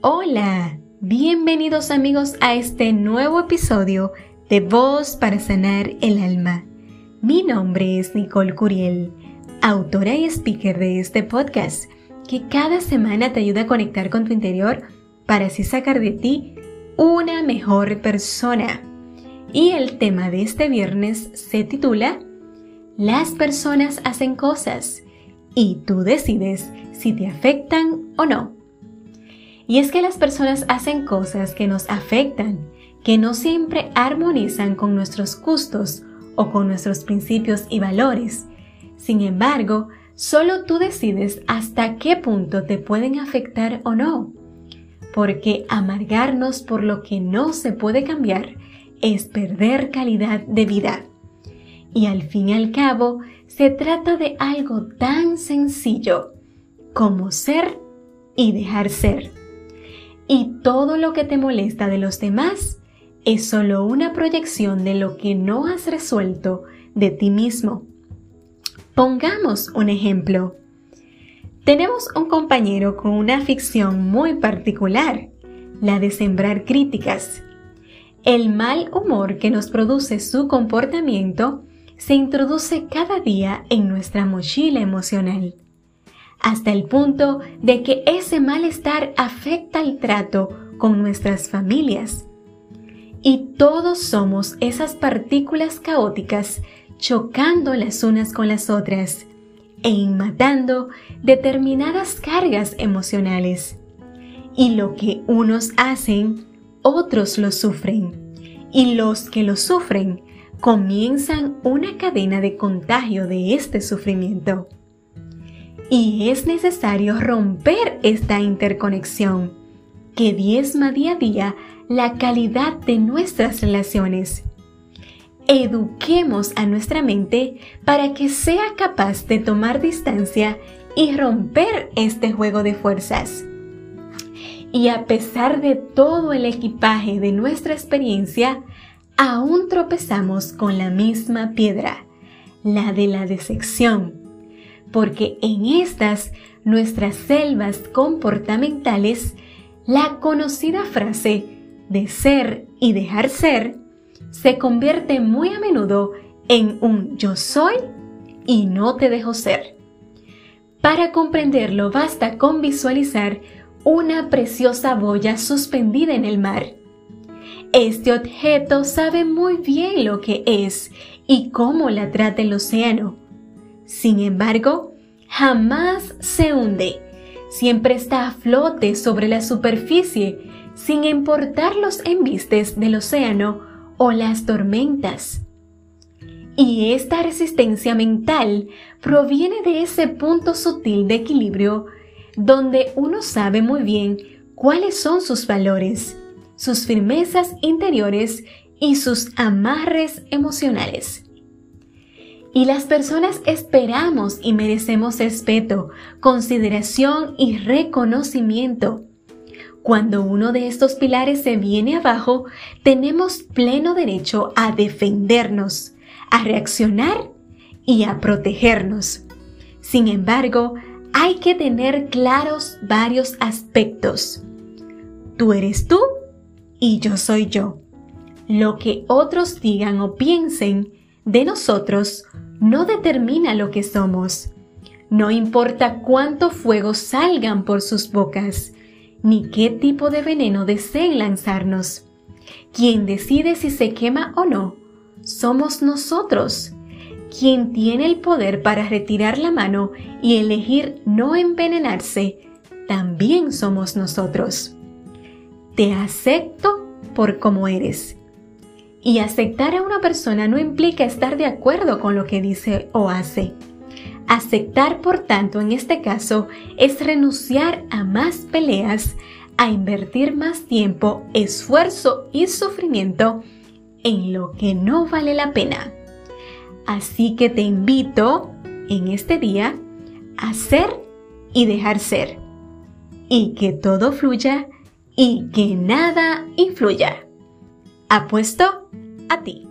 Hola, bienvenidos amigos a este nuevo episodio de Voz para Sanar el Alma. Mi nombre es Nicole Curiel, autora y speaker de este podcast, que cada semana te ayuda a conectar con tu interior para así sacar de ti una mejor persona. Y el tema de este viernes se titula Las personas hacen cosas y tú decides si te afectan o no. Y es que las personas hacen cosas que nos afectan, que no siempre armonizan con nuestros gustos o con nuestros principios y valores. Sin embargo, solo tú decides hasta qué punto te pueden afectar o no. Porque amargarnos por lo que no se puede cambiar es perder calidad de vida. Y al fin y al cabo, se trata de algo tan sencillo como ser y dejar ser y todo lo que te molesta de los demás es solo una proyección de lo que no has resuelto de ti mismo. Pongamos un ejemplo. Tenemos un compañero con una ficción muy particular, la de sembrar críticas. El mal humor que nos produce su comportamiento se introduce cada día en nuestra mochila emocional hasta el punto de que ese malestar afecta el trato con nuestras familias. Y todos somos esas partículas caóticas chocando las unas con las otras e matando determinadas cargas emocionales. Y lo que unos hacen, otros lo sufren. Y los que lo sufren comienzan una cadena de contagio de este sufrimiento. Y es necesario romper esta interconexión que diezma día a día la calidad de nuestras relaciones. Eduquemos a nuestra mente para que sea capaz de tomar distancia y romper este juego de fuerzas. Y a pesar de todo el equipaje de nuestra experiencia, aún tropezamos con la misma piedra, la de la decepción porque en estas nuestras selvas comportamentales, la conocida frase de ser y dejar ser se convierte muy a menudo en un yo soy y no te dejo ser. Para comprenderlo basta con visualizar una preciosa boya suspendida en el mar. Este objeto sabe muy bien lo que es y cómo la trata el océano sin embargo, jamás se hunde, siempre está a flote sobre la superficie, sin importar los embistes del océano o las tormentas. Y esta resistencia mental proviene de ese punto sutil de equilibrio donde uno sabe muy bien cuáles son sus valores, sus firmezas interiores y sus amarres emocionales. Y las personas esperamos y merecemos respeto, consideración y reconocimiento. Cuando uno de estos pilares se viene abajo, tenemos pleno derecho a defendernos, a reaccionar y a protegernos. Sin embargo, hay que tener claros varios aspectos. Tú eres tú y yo soy yo. Lo que otros digan o piensen de nosotros no determina lo que somos. No importa cuánto fuego salgan por sus bocas, ni qué tipo de veneno deseen lanzarnos. Quien decide si se quema o no, somos nosotros. Quien tiene el poder para retirar la mano y elegir no envenenarse, también somos nosotros. Te acepto por como eres y aceptar a una persona no implica estar de acuerdo con lo que dice o hace. Aceptar, por tanto, en este caso, es renunciar a más peleas, a invertir más tiempo, esfuerzo y sufrimiento en lo que no vale la pena. Así que te invito en este día a ser y dejar ser. Y que todo fluya y que nada influya. Apuesto a ti.